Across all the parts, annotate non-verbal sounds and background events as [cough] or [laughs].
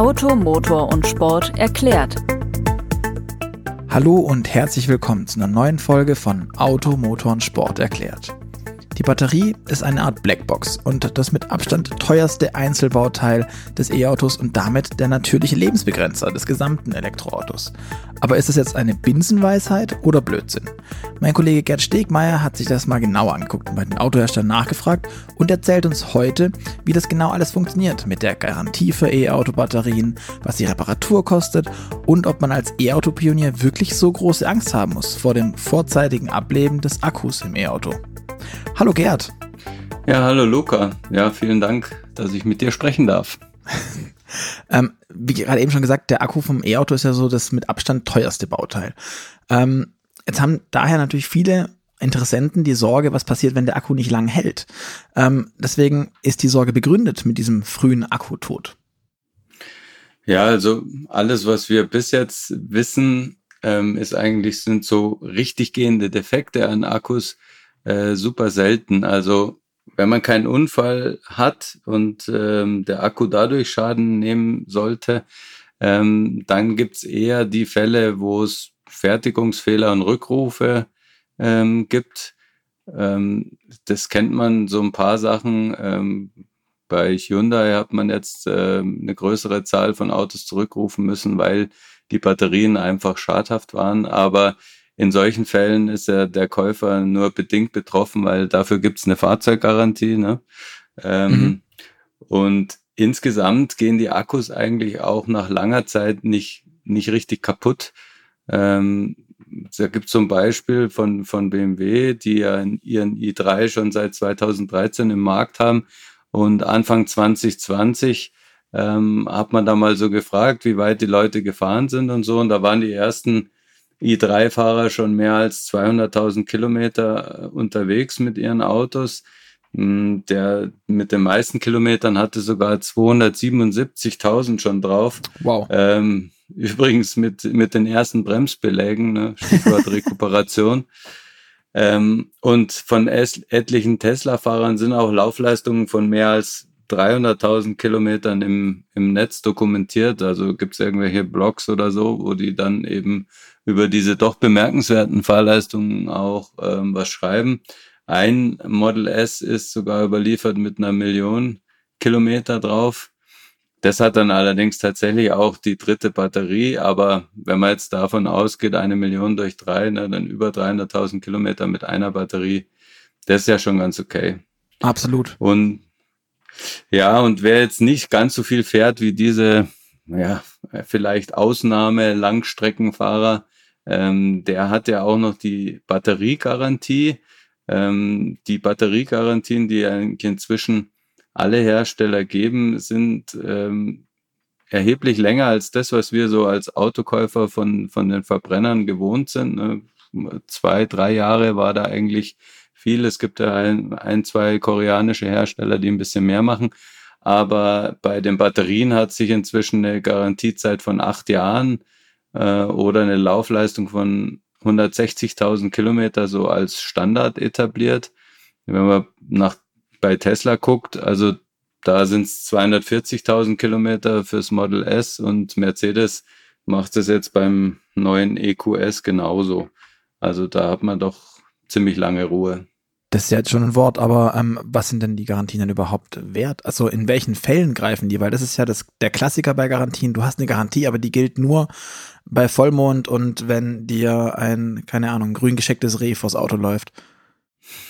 Auto, Motor und Sport erklärt. Hallo und herzlich willkommen zu einer neuen Folge von Auto, Motor und Sport erklärt. Die Batterie ist eine Art Blackbox und das mit Abstand teuerste Einzelbauteil des E-Autos und damit der natürliche Lebensbegrenzer des gesamten Elektroautos. Aber ist es jetzt eine Binsenweisheit oder Blödsinn? Mein Kollege Gerd Stegmeier hat sich das mal genauer angeguckt und bei den Autoherstellern nachgefragt und erzählt uns heute, wie das genau alles funktioniert mit der Garantie für E-Auto-Batterien, was die Reparatur kostet und ob man als E-Auto-Pionier wirklich so große Angst haben muss vor dem vorzeitigen Ableben des Akkus im E-Auto. Hallo Gerd. Ja, hallo Luca. Ja, vielen Dank, dass ich mit dir sprechen darf. [laughs] ähm, wie gerade eben schon gesagt, der Akku vom E-Auto ist ja so das mit Abstand teuerste Bauteil. Ähm, jetzt haben daher natürlich viele Interessenten die Sorge, was passiert, wenn der Akku nicht lang hält. Ähm, deswegen ist die Sorge begründet mit diesem frühen Akkutod. Ja, also alles, was wir bis jetzt wissen, ähm, ist eigentlich sind so richtig gehende Defekte an Akkus, äh, super selten. Also wenn man keinen Unfall hat und ähm, der Akku dadurch Schaden nehmen sollte, ähm, dann gibt's eher die Fälle, wo es Fertigungsfehler und Rückrufe ähm, gibt. Ähm, das kennt man, so ein paar Sachen. Ähm, bei Hyundai hat man jetzt äh, eine größere Zahl von Autos zurückrufen müssen, weil die Batterien einfach schadhaft waren. Aber in solchen Fällen ist ja der Käufer nur bedingt betroffen, weil dafür gibt's eine Fahrzeuggarantie. Ne? Ähm, mhm. Und insgesamt gehen die Akkus eigentlich auch nach langer Zeit nicht, nicht richtig kaputt. Ähm, da gibt's zum Beispiel von, von BMW, die ja ihren i3 schon seit 2013 im Markt haben. Und Anfang 2020 ähm, hat man da mal so gefragt, wie weit die Leute gefahren sind und so. Und da waren die ersten i3-Fahrer schon mehr als 200.000 Kilometer äh, unterwegs mit ihren Autos. Hm, der mit den meisten Kilometern hatte sogar 277.000 schon drauf. Wow. Ähm, übrigens mit, mit den ersten Bremsbelägen, ne? Stichwort [laughs] Rekuperation. ähm, und von etlichen Tesla-Fahrern sind auch Laufleistungen von mehr als 300.000 Kilometern im, im Netz dokumentiert. Also gibt es irgendwelche Blogs oder so, wo die dann eben über diese doch bemerkenswerten Fahrleistungen auch ähm, was schreiben. Ein Model S ist sogar überliefert mit einer Million Kilometer drauf. Das hat dann allerdings tatsächlich auch die dritte Batterie, aber wenn man jetzt davon ausgeht, eine Million durch drei, ne, dann über 300.000 Kilometer mit einer Batterie, das ist ja schon ganz okay. Absolut. Und ja, und wer jetzt nicht ganz so viel fährt wie diese, ja, vielleicht Ausnahme Langstreckenfahrer, ähm, der hat ja auch noch die Batteriegarantie. Ähm, die Batteriegarantien, die inzwischen alle Hersteller geben, sind ähm, erheblich länger als das, was wir so als Autokäufer von, von den Verbrennern gewohnt sind. Ne? Zwei, drei Jahre war da eigentlich viel. Es gibt ja ein, ein, zwei koreanische Hersteller, die ein bisschen mehr machen. Aber bei den Batterien hat sich inzwischen eine Garantiezeit von acht Jahren äh, oder eine Laufleistung von 160.000 Kilometer so als Standard etabliert. Wenn man nach bei Tesla guckt, also da sind es 240.000 Kilometer fürs Model S und Mercedes macht es jetzt beim neuen EQS genauso. Also da hat man doch ziemlich lange Ruhe. Das ist ja jetzt schon ein Wort, aber ähm, was sind denn die Garantien denn überhaupt wert? Also in welchen Fällen greifen die? Weil das ist ja das, der Klassiker bei Garantien. Du hast eine Garantie, aber die gilt nur bei Vollmond und wenn dir ein, keine Ahnung, grün geschecktes Reh vors Auto läuft. [laughs]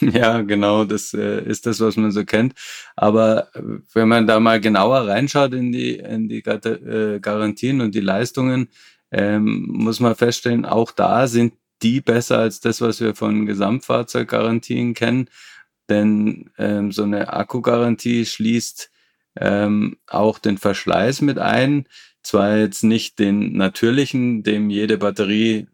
Ja, genau, das äh, ist das, was man so kennt. Aber äh, wenn man da mal genauer reinschaut in die, in die äh, Garantien und die Leistungen, ähm, muss man feststellen, auch da sind die besser als das, was wir von Gesamtfahrzeuggarantien kennen. Denn ähm, so eine Akkugarantie schließt ähm, auch den Verschleiß mit ein. Zwar jetzt nicht den natürlichen, dem jede Batterie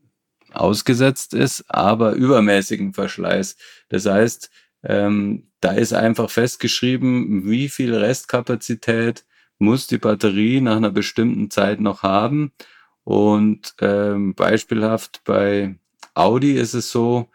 ausgesetzt ist, aber übermäßigen Verschleiß. Das heißt, ähm, da ist einfach festgeschrieben, wie viel Restkapazität muss die Batterie nach einer bestimmten Zeit noch haben. Und ähm, beispielhaft bei Audi ist es so,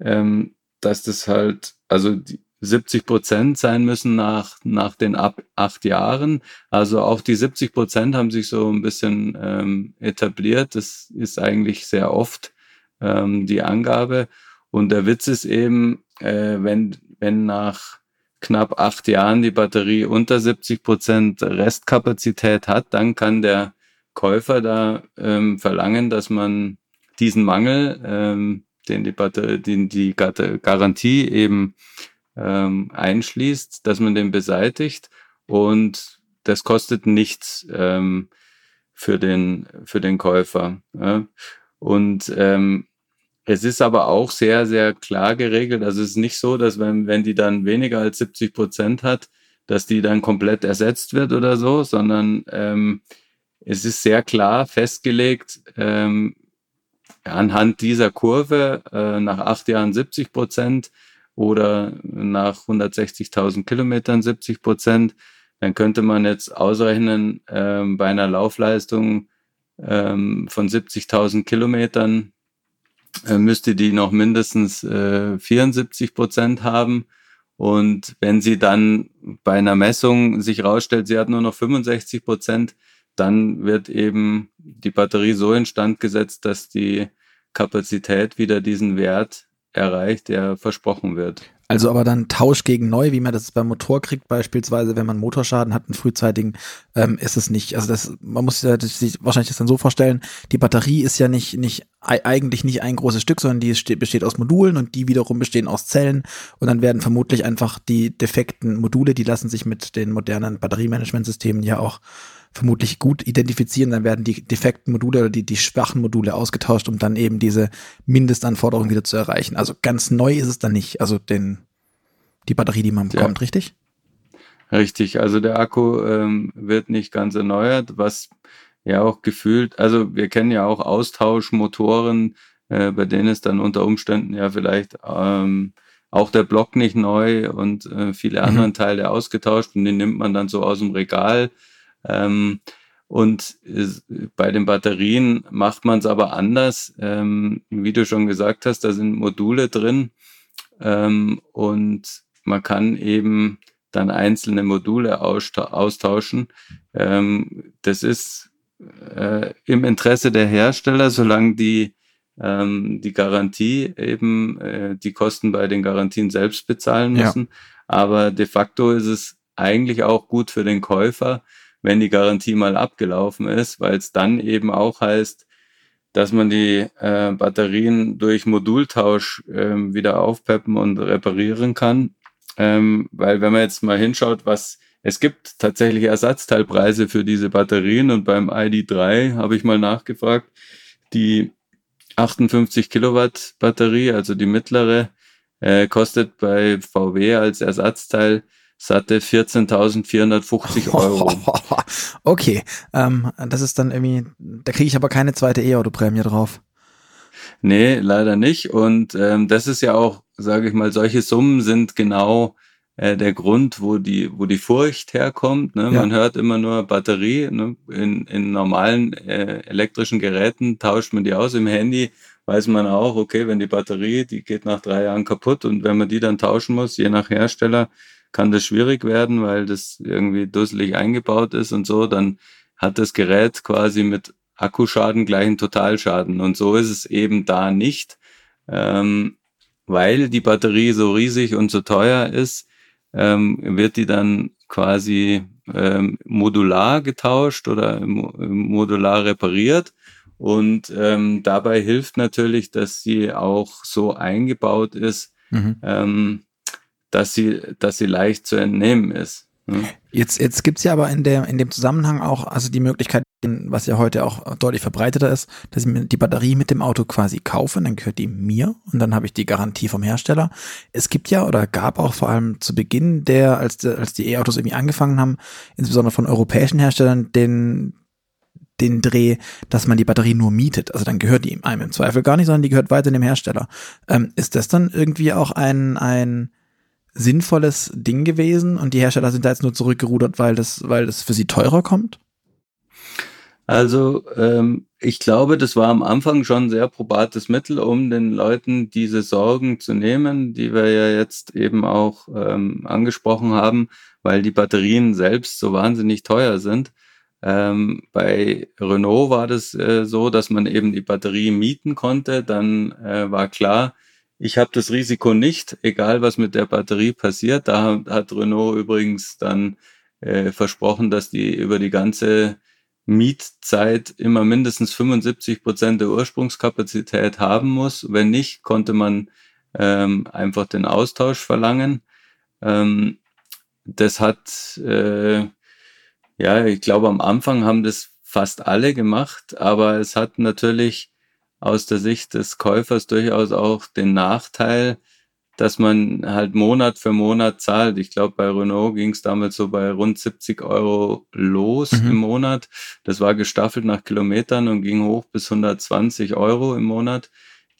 ähm, dass das halt, also die, 70 Prozent sein müssen nach, nach den ab acht Jahren. Also auch die 70 Prozent haben sich so ein bisschen ähm, etabliert. Das ist eigentlich sehr oft ähm, die Angabe. Und der Witz ist eben, äh, wenn, wenn nach knapp acht Jahren die Batterie unter 70 Prozent Restkapazität hat, dann kann der Käufer da ähm, verlangen, dass man diesen Mangel, ähm, den die, den die Garantie eben ähm, einschließt, dass man den beseitigt und das kostet nichts ähm, für den für den Käufer. Ja. Und ähm, es ist aber auch sehr, sehr klar geregelt. Also es ist nicht so, dass wenn, wenn die dann weniger als 70 Prozent hat, dass die dann komplett ersetzt wird oder so, sondern ähm, es ist sehr klar festgelegt, ähm, anhand dieser Kurve äh, nach acht Jahren 70 Prozent oder nach 160.000 Kilometern 70 Prozent, dann könnte man jetzt ausrechnen, ähm, bei einer Laufleistung ähm, von 70.000 Kilometern äh, müsste die noch mindestens äh, 74 Prozent haben. Und wenn sie dann bei einer Messung sich rausstellt, sie hat nur noch 65 Prozent, dann wird eben die Batterie so instand gesetzt, dass die Kapazität wieder diesen Wert erreicht, der versprochen wird. Also aber dann Tausch gegen neu, wie man das beim Motor kriegt, beispielsweise, wenn man Motorschaden hat, einen frühzeitigen, ähm, ist es nicht. Also das, man muss sich wahrscheinlich das dann so vorstellen, die Batterie ist ja nicht, nicht eigentlich nicht ein großes Stück, sondern die besteht aus Modulen und die wiederum bestehen aus Zellen und dann werden vermutlich einfach die defekten Module, die lassen sich mit den modernen Batteriemanagementsystemen ja auch vermutlich gut identifizieren, dann werden die defekten Module oder die, die schwachen Module ausgetauscht, um dann eben diese Mindestanforderungen wieder zu erreichen. Also ganz neu ist es dann nicht, also den, die Batterie, die man bekommt, ja. richtig? Richtig, also der Akku ähm, wird nicht ganz erneuert, was ja auch gefühlt, also wir kennen ja auch Austauschmotoren, äh, bei denen ist dann unter Umständen ja vielleicht ähm, auch der Block nicht neu und äh, viele mhm. anderen Teile ausgetauscht und den nimmt man dann so aus dem Regal ähm, und bei den Batterien macht man es aber anders. Ähm, wie du schon gesagt hast, da sind Module drin ähm, und man kann eben dann einzelne Module austauschen. Ähm, das ist äh, im Interesse der Hersteller, solange die ähm, die Garantie eben äh, die Kosten bei den Garantien selbst bezahlen müssen. Ja. Aber de facto ist es eigentlich auch gut für den Käufer, wenn die Garantie mal abgelaufen ist, weil es dann eben auch heißt, dass man die äh, Batterien durch Modultausch ähm, wieder aufpeppen und reparieren kann. Ähm, weil wenn man jetzt mal hinschaut, was es gibt tatsächlich Ersatzteilpreise für diese Batterien und beim ID3 habe ich mal nachgefragt, die 58 Kilowatt Batterie, also die mittlere, äh, kostet bei VW als Ersatzteil satte 14.450 Euro. [laughs] okay, ähm, das ist dann irgendwie, da kriege ich aber keine zweite E-Auto-Prämie drauf. Nee, leider nicht. Und ähm, das ist ja auch, sage ich mal, solche Summen sind genau äh, der Grund, wo die, wo die Furcht herkommt. Ne? Ja. Man hört immer nur Batterie. Ne? In, in normalen äh, elektrischen Geräten tauscht man die aus. Im Handy weiß man auch, okay, wenn die Batterie, die geht nach drei Jahren kaputt und wenn man die dann tauschen muss, je nach Hersteller, kann das schwierig werden, weil das irgendwie dusselig eingebaut ist und so, dann hat das Gerät quasi mit Akkuschaden gleich einen Totalschaden. Und so ist es eben da nicht, ähm, weil die Batterie so riesig und so teuer ist, ähm, wird die dann quasi ähm, modular getauscht oder modular repariert. Und ähm, dabei hilft natürlich, dass sie auch so eingebaut ist, mhm. Dass sie, dass sie leicht zu entnehmen ist. Hm? Jetzt, jetzt gibt's ja aber in, der, in dem Zusammenhang auch also die Möglichkeit, was ja heute auch deutlich verbreiteter ist, dass ich mir die Batterie mit dem Auto quasi kaufe, dann gehört die mir und dann habe ich die Garantie vom Hersteller. Es gibt ja oder gab auch vor allem zu Beginn der, als, als die E-Autos irgendwie angefangen haben, insbesondere von europäischen Herstellern, den, den Dreh, dass man die Batterie nur mietet. Also dann gehört die einem im Zweifel gar nicht, sondern die gehört weiter dem Hersteller. Ähm, ist das dann irgendwie auch ein, ein sinnvolles Ding gewesen und die Hersteller sind da jetzt nur zurückgerudert, weil das, weil das für sie teurer kommt? Also ähm, ich glaube, das war am Anfang schon sehr probates Mittel, um den Leuten diese Sorgen zu nehmen, die wir ja jetzt eben auch ähm, angesprochen haben, weil die Batterien selbst so wahnsinnig teuer sind. Ähm, bei Renault war das äh, so, dass man eben die Batterie mieten konnte. Dann äh, war klar, ich habe das Risiko nicht, egal was mit der Batterie passiert. Da hat Renault übrigens dann äh, versprochen, dass die über die ganze Mietzeit immer mindestens 75 Prozent der Ursprungskapazität haben muss. Wenn nicht, konnte man ähm, einfach den Austausch verlangen. Ähm, das hat, äh, ja, ich glaube, am Anfang haben das fast alle gemacht, aber es hat natürlich aus der Sicht des Käufers durchaus auch den Nachteil, dass man halt Monat für Monat zahlt. Ich glaube, bei Renault ging es damals so bei rund 70 Euro los mhm. im Monat. Das war gestaffelt nach Kilometern und ging hoch bis 120 Euro im Monat,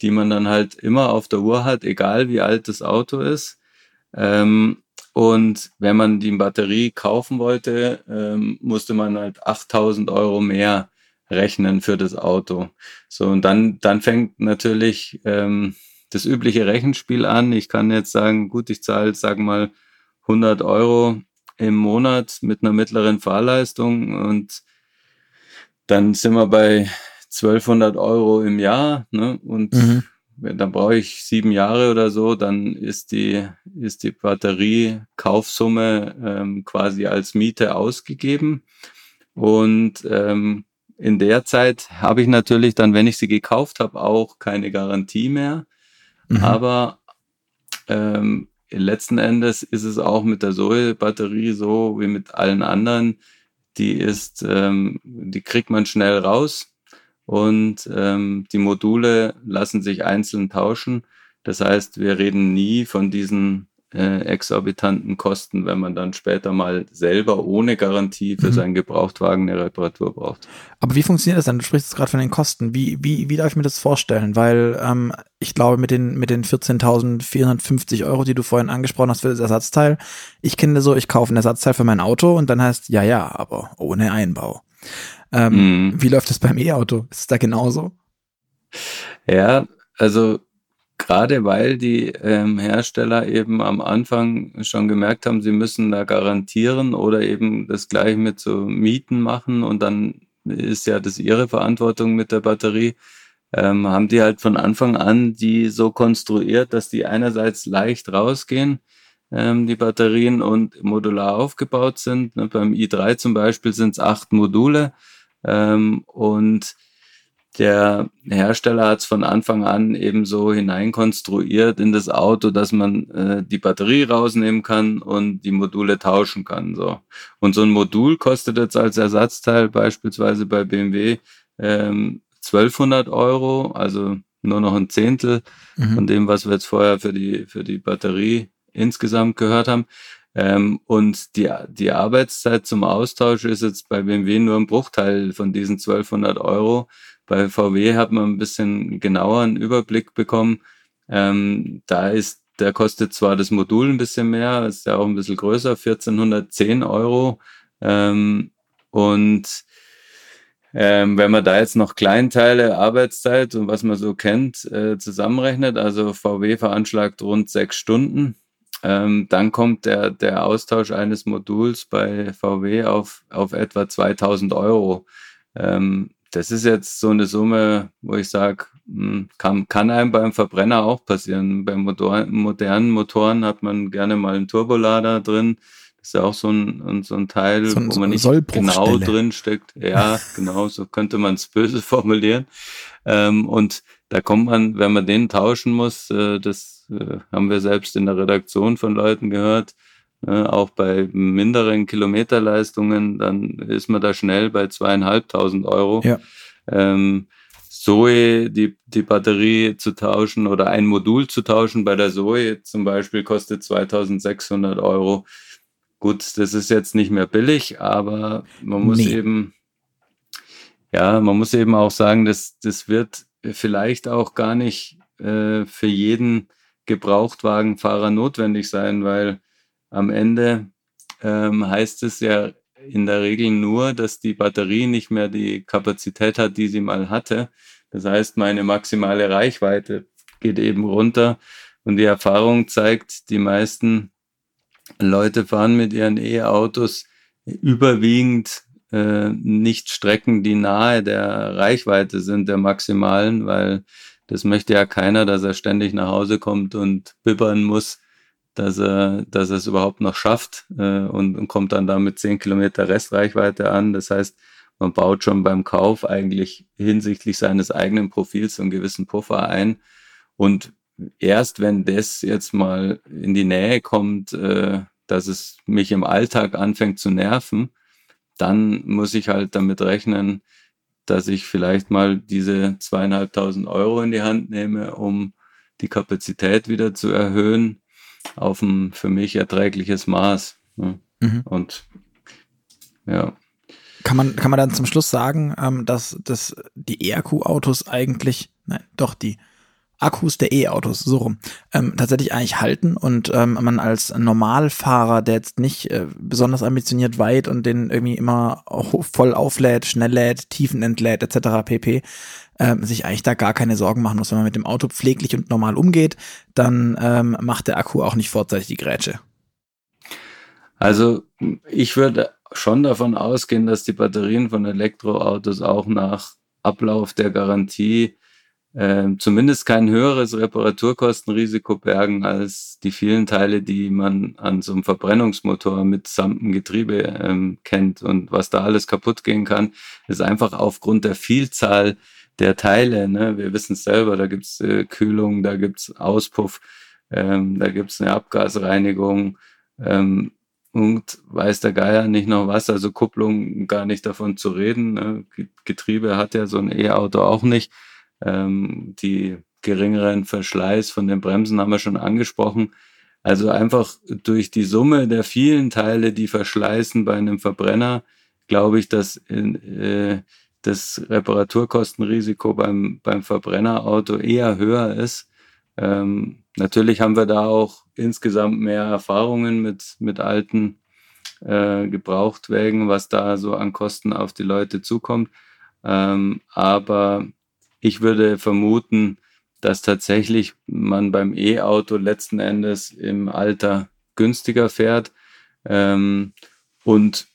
die man dann halt immer auf der Uhr hat, egal wie alt das Auto ist. Ähm, und wenn man die Batterie kaufen wollte, ähm, musste man halt 8000 Euro mehr rechnen für das Auto. So, und dann, dann fängt natürlich ähm, das übliche Rechenspiel an. Ich kann jetzt sagen, gut, ich zahle, sagen mal, 100 Euro im Monat mit einer mittleren Fahrleistung und dann sind wir bei 1200 Euro im Jahr ne? und mhm. dann brauche ich sieben Jahre oder so, dann ist die, ist die Batterie-Kaufsumme ähm, quasi als Miete ausgegeben und ähm, in der Zeit habe ich natürlich dann, wenn ich sie gekauft habe, auch keine Garantie mehr. Mhm. Aber ähm, letzten Endes ist es auch mit der Zoe-Batterie so wie mit allen anderen. Die ist, ähm, die kriegt man schnell raus und ähm, die Module lassen sich einzeln tauschen. Das heißt, wir reden nie von diesen äh, exorbitanten Kosten, wenn man dann später mal selber ohne Garantie für mhm. seinen Gebrauchtwagen eine Reparatur braucht. Aber wie funktioniert das dann? Du sprichst gerade von den Kosten. Wie, wie, wie darf ich mir das vorstellen? Weil ähm, ich glaube, mit den, mit den 14.450 Euro, die du vorhin angesprochen hast für das Ersatzteil, ich kenne so, ich kaufe ein Ersatzteil für mein Auto und dann heißt, ja, ja, aber ohne Einbau. Ähm, mhm. Wie läuft das beim E-Auto? Ist es da genauso? Ja, also gerade weil die ähm, Hersteller eben am Anfang schon gemerkt haben, sie müssen da garantieren oder eben das gleich mit so Mieten machen und dann ist ja das ihre Verantwortung mit der Batterie, ähm, haben die halt von Anfang an die so konstruiert, dass die einerseits leicht rausgehen, ähm, die Batterien und modular aufgebaut sind. Ne, beim i3 zum Beispiel sind es acht Module ähm, und der Hersteller hat es von Anfang an eben so hineinkonstruiert in das Auto, dass man äh, die Batterie rausnehmen kann und die Module tauschen kann. So. Und so ein Modul kostet jetzt als Ersatzteil beispielsweise bei BMW ähm, 1200 Euro, also nur noch ein Zehntel mhm. von dem, was wir jetzt vorher für die, für die Batterie insgesamt gehört haben. Ähm, und die, die Arbeitszeit zum Austausch ist jetzt bei BMW nur ein Bruchteil von diesen 1200 Euro. Bei VW hat man ein bisschen genauer einen Überblick bekommen. Ähm, da ist, der kostet zwar das Modul ein bisschen mehr, ist ja auch ein bisschen größer, 1410 Euro. Ähm, und ähm, wenn man da jetzt noch Kleinteile, Arbeitszeit und was man so kennt, äh, zusammenrechnet, also VW veranschlagt rund sechs Stunden, ähm, dann kommt der, der Austausch eines Moduls bei VW auf, auf etwa 2000 Euro. Ähm, das ist jetzt so eine Summe, wo ich sage, hm, kann, kann einem beim Verbrenner auch passieren. Bei Motor, modernen Motoren hat man gerne mal einen Turbolader drin. Das ist ja auch so ein, so ein Teil, so ein, wo man nicht genau drin steckt. Ja, genau, so könnte man es [laughs] böse formulieren. Ähm, und da kommt man, wenn man den tauschen muss, äh, das äh, haben wir selbst in der Redaktion von Leuten gehört, Ne, auch bei minderen Kilometerleistungen, dann ist man da schnell bei zweieinhalbtausend Euro. Ja. Ähm, Zoe, die, die Batterie zu tauschen oder ein Modul zu tauschen bei der Zoe zum Beispiel kostet 2600 Euro. Gut, das ist jetzt nicht mehr billig, aber man muss nee. eben, ja, man muss eben auch sagen, dass das wird vielleicht auch gar nicht äh, für jeden Gebrauchtwagenfahrer notwendig sein, weil am Ende ähm, heißt es ja in der Regel nur, dass die Batterie nicht mehr die Kapazität hat, die sie mal hatte. Das heißt, meine maximale Reichweite geht eben runter. Und die Erfahrung zeigt, die meisten Leute fahren mit ihren E-Autos überwiegend äh, nicht Strecken, die nahe der Reichweite sind, der maximalen, weil das möchte ja keiner, dass er ständig nach Hause kommt und bibbern muss, dass er, dass er es überhaupt noch schafft äh, und, und kommt dann da mit 10 Kilometer Restreichweite an. Das heißt, man baut schon beim Kauf eigentlich hinsichtlich seines eigenen Profils einen gewissen Puffer ein. Und erst wenn das jetzt mal in die Nähe kommt, äh, dass es mich im Alltag anfängt zu nerven, dann muss ich halt damit rechnen, dass ich vielleicht mal diese zweieinhalbtausend Euro in die Hand nehme, um die Kapazität wieder zu erhöhen auf ein für mich erträgliches Maß. Ne? Mhm. Und ja. Kann man, kann man dann zum Schluss sagen, ähm, dass, dass die ERQ-Autos eigentlich, nein, doch die Akkus der E-Autos, so rum, ähm, tatsächlich eigentlich halten und ähm, man als Normalfahrer, der jetzt nicht äh, besonders ambitioniert weit und den irgendwie immer voll auflädt, schnell lädt, Tiefen entlädt etc. pp, äh, sich eigentlich da gar keine Sorgen machen muss. Wenn man mit dem Auto pfleglich und normal umgeht, dann ähm, macht der Akku auch nicht vorzeitig die Grätsche. Also ich würde schon davon ausgehen, dass die Batterien von Elektroautos auch nach Ablauf der Garantie äh, zumindest kein höheres Reparaturkostenrisiko bergen als die vielen Teile, die man an so einem Verbrennungsmotor mit samtem Getriebe ähm, kennt. Und was da alles kaputt gehen kann, ist einfach aufgrund der Vielzahl der Teile. Ne? Wir wissen es selber, da gibt's äh, Kühlung, da gibt's Auspuff, ähm, da gibt's eine Abgasreinigung. Ähm, und weiß der Geier nicht noch was, also Kupplung gar nicht davon zu reden. Ne? Getriebe hat ja so ein E-Auto auch nicht. Ähm, die geringeren Verschleiß von den Bremsen haben wir schon angesprochen. Also einfach durch die Summe der vielen Teile, die verschleißen bei einem Verbrenner, glaube ich, dass in, äh, das Reparaturkostenrisiko beim, beim Verbrennerauto eher höher ist. Ähm, natürlich haben wir da auch insgesamt mehr Erfahrungen mit, mit alten äh, Gebrauchtwägen, was da so an Kosten auf die Leute zukommt. Ähm, aber ich würde vermuten, dass tatsächlich man beim E-Auto letzten Endes im Alter günstiger fährt ähm, und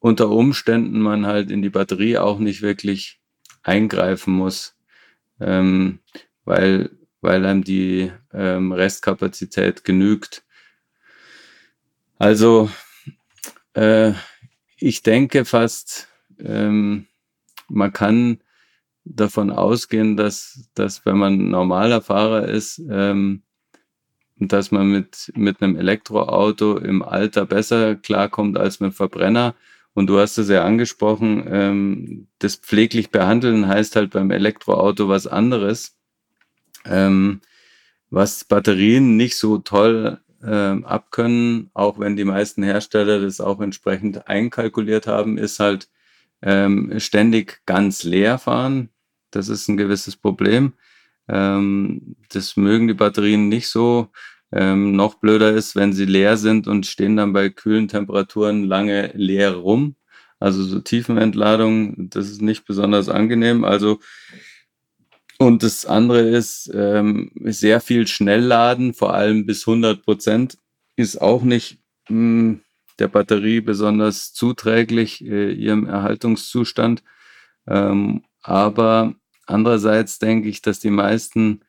unter Umständen man halt in die Batterie auch nicht wirklich eingreifen muss, ähm, weil, weil einem die ähm, Restkapazität genügt. Also äh, ich denke fast, ähm, man kann davon ausgehen, dass, dass wenn man normaler Fahrer ist, ähm, dass man mit, mit einem Elektroauto im Alter besser klarkommt als mit Verbrenner. Und du hast es ja angesprochen, ähm, das pfleglich behandeln heißt halt beim Elektroauto was anderes. Ähm, was Batterien nicht so toll ähm, abkönnen, auch wenn die meisten Hersteller das auch entsprechend einkalkuliert haben, ist halt ähm, ständig ganz leer fahren. Das ist ein gewisses Problem. Ähm, das mögen die Batterien nicht so. Ähm, noch blöder ist, wenn sie leer sind und stehen dann bei kühlen Temperaturen lange leer rum. Also so Tiefenentladung, das ist nicht besonders angenehm. Also und das andere ist ähm, sehr viel Schnellladen, vor allem bis 100 Prozent, ist auch nicht mh, hm, der Batterie besonders zuträglich äh, ihrem Erhaltungszustand. Ähm, aber Andererseits denke ich, dass die meisten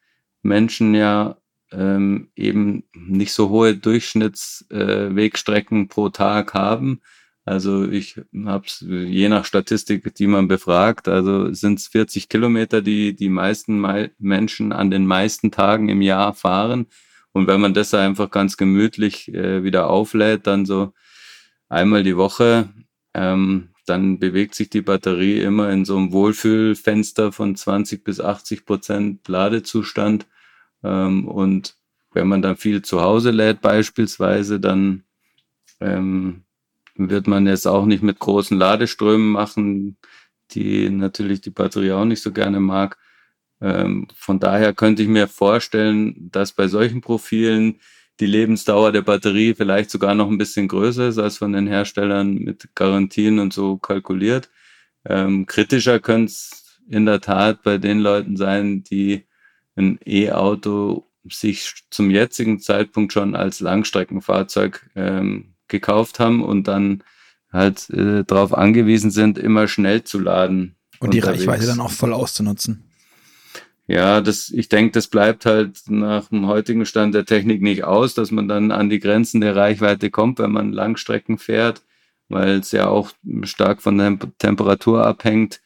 Menschen ja ähm, eben nicht so hohe Durchschnittswegstrecken äh, pro Tag haben. Also ich habe es je nach Statistik, die man befragt, also sind es 40 Kilometer, die die meisten Me Menschen an den meisten Tagen im Jahr fahren. Und wenn man das einfach ganz gemütlich äh, wieder auflädt, dann so einmal die Woche, ähm, dann bewegt sich die Batterie immer in so einem Wohlfühlfenster von 20 bis 80 Prozent Ladezustand. Ähm, und wenn man dann viel zu Hause lädt beispielsweise, dann ähm, wird man es auch nicht mit großen Ladeströmen machen, die natürlich die Batterie auch nicht so gerne mag. Ähm, von daher könnte ich mir vorstellen, dass bei solchen Profilen die Lebensdauer der Batterie vielleicht sogar noch ein bisschen größer ist als von den Herstellern mit Garantien und so kalkuliert. Ähm, kritischer könnte es in der Tat bei den Leuten sein, die ein E-Auto sich zum jetzigen Zeitpunkt schon als Langstreckenfahrzeug ähm, gekauft haben und dann halt äh, darauf angewiesen sind, immer schnell zu laden. Und die Reichweite dann auch voll auszunutzen. Ja, das, ich denke, das bleibt halt nach dem heutigen Stand der Technik nicht aus, dass man dann an die Grenzen der Reichweite kommt, wenn man Langstrecken fährt, weil es ja auch stark von der Temperatur abhängt,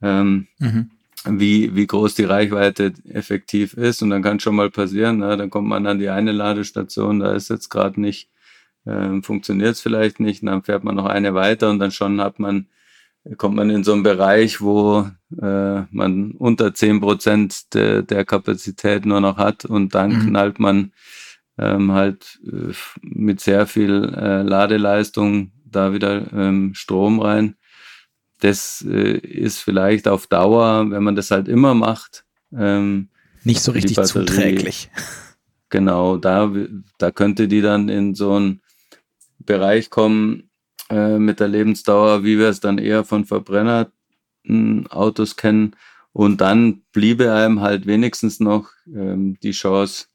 ähm, mhm. wie, wie groß die Reichweite effektiv ist. Und dann kann schon mal passieren, na, dann kommt man an die eine Ladestation, da ist jetzt gerade nicht, ähm, funktioniert es vielleicht nicht, und dann fährt man noch eine weiter und dann schon hat man kommt man in so einen Bereich, wo äh, man unter zehn Prozent de, der Kapazität nur noch hat und dann mhm. knallt man ähm, halt äh, mit sehr viel äh, Ladeleistung da wieder ähm, Strom rein. Das äh, ist vielleicht auf Dauer, wenn man das halt immer macht, ähm, nicht so richtig zuträglich. Genau, da, da könnte die dann in so einen Bereich kommen, äh, mit der Lebensdauer, wie wir es dann eher von Verbrennerautos kennen. Und dann bliebe einem halt wenigstens noch ähm, die Chance,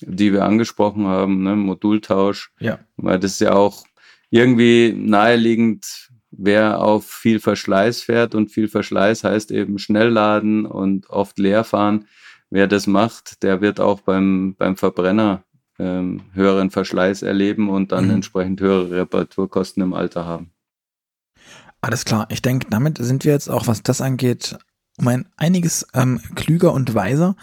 die wir angesprochen haben, ne? Modultausch. Ja. Weil das ist ja auch irgendwie naheliegend, wer auf viel Verschleiß fährt und viel Verschleiß heißt eben schnell laden und oft leer fahren. Wer das macht, der wird auch beim, beim Verbrenner ähm, höheren Verschleiß erleben und dann mhm. entsprechend höhere Reparaturkosten im Alter haben. Alles klar. Ich denke, damit sind wir jetzt auch, was das angeht, um ein einiges ähm, klüger und weiser.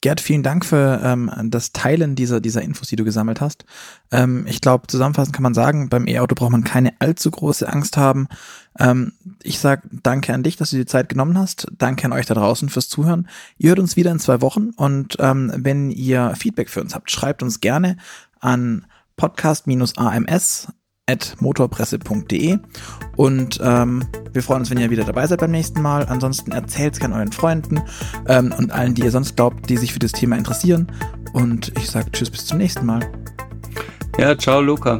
Gerd, vielen Dank für ähm, das Teilen dieser, dieser Infos, die du gesammelt hast. Ähm, ich glaube, zusammenfassend kann man sagen, beim E-Auto braucht man keine allzu große Angst haben. Ähm, ich sage danke an dich, dass du dir die Zeit genommen hast. Danke an euch da draußen fürs Zuhören. Ihr hört uns wieder in zwei Wochen und ähm, wenn ihr Feedback für uns habt, schreibt uns gerne an podcast-ams motorpresse.de und ähm, wir freuen uns, wenn ihr wieder dabei seid beim nächsten Mal. Ansonsten erzählt es gerne euren Freunden ähm, und allen, die ihr sonst glaubt, die sich für das Thema interessieren. Und ich sage Tschüss bis zum nächsten Mal. Ja, ciao Luca.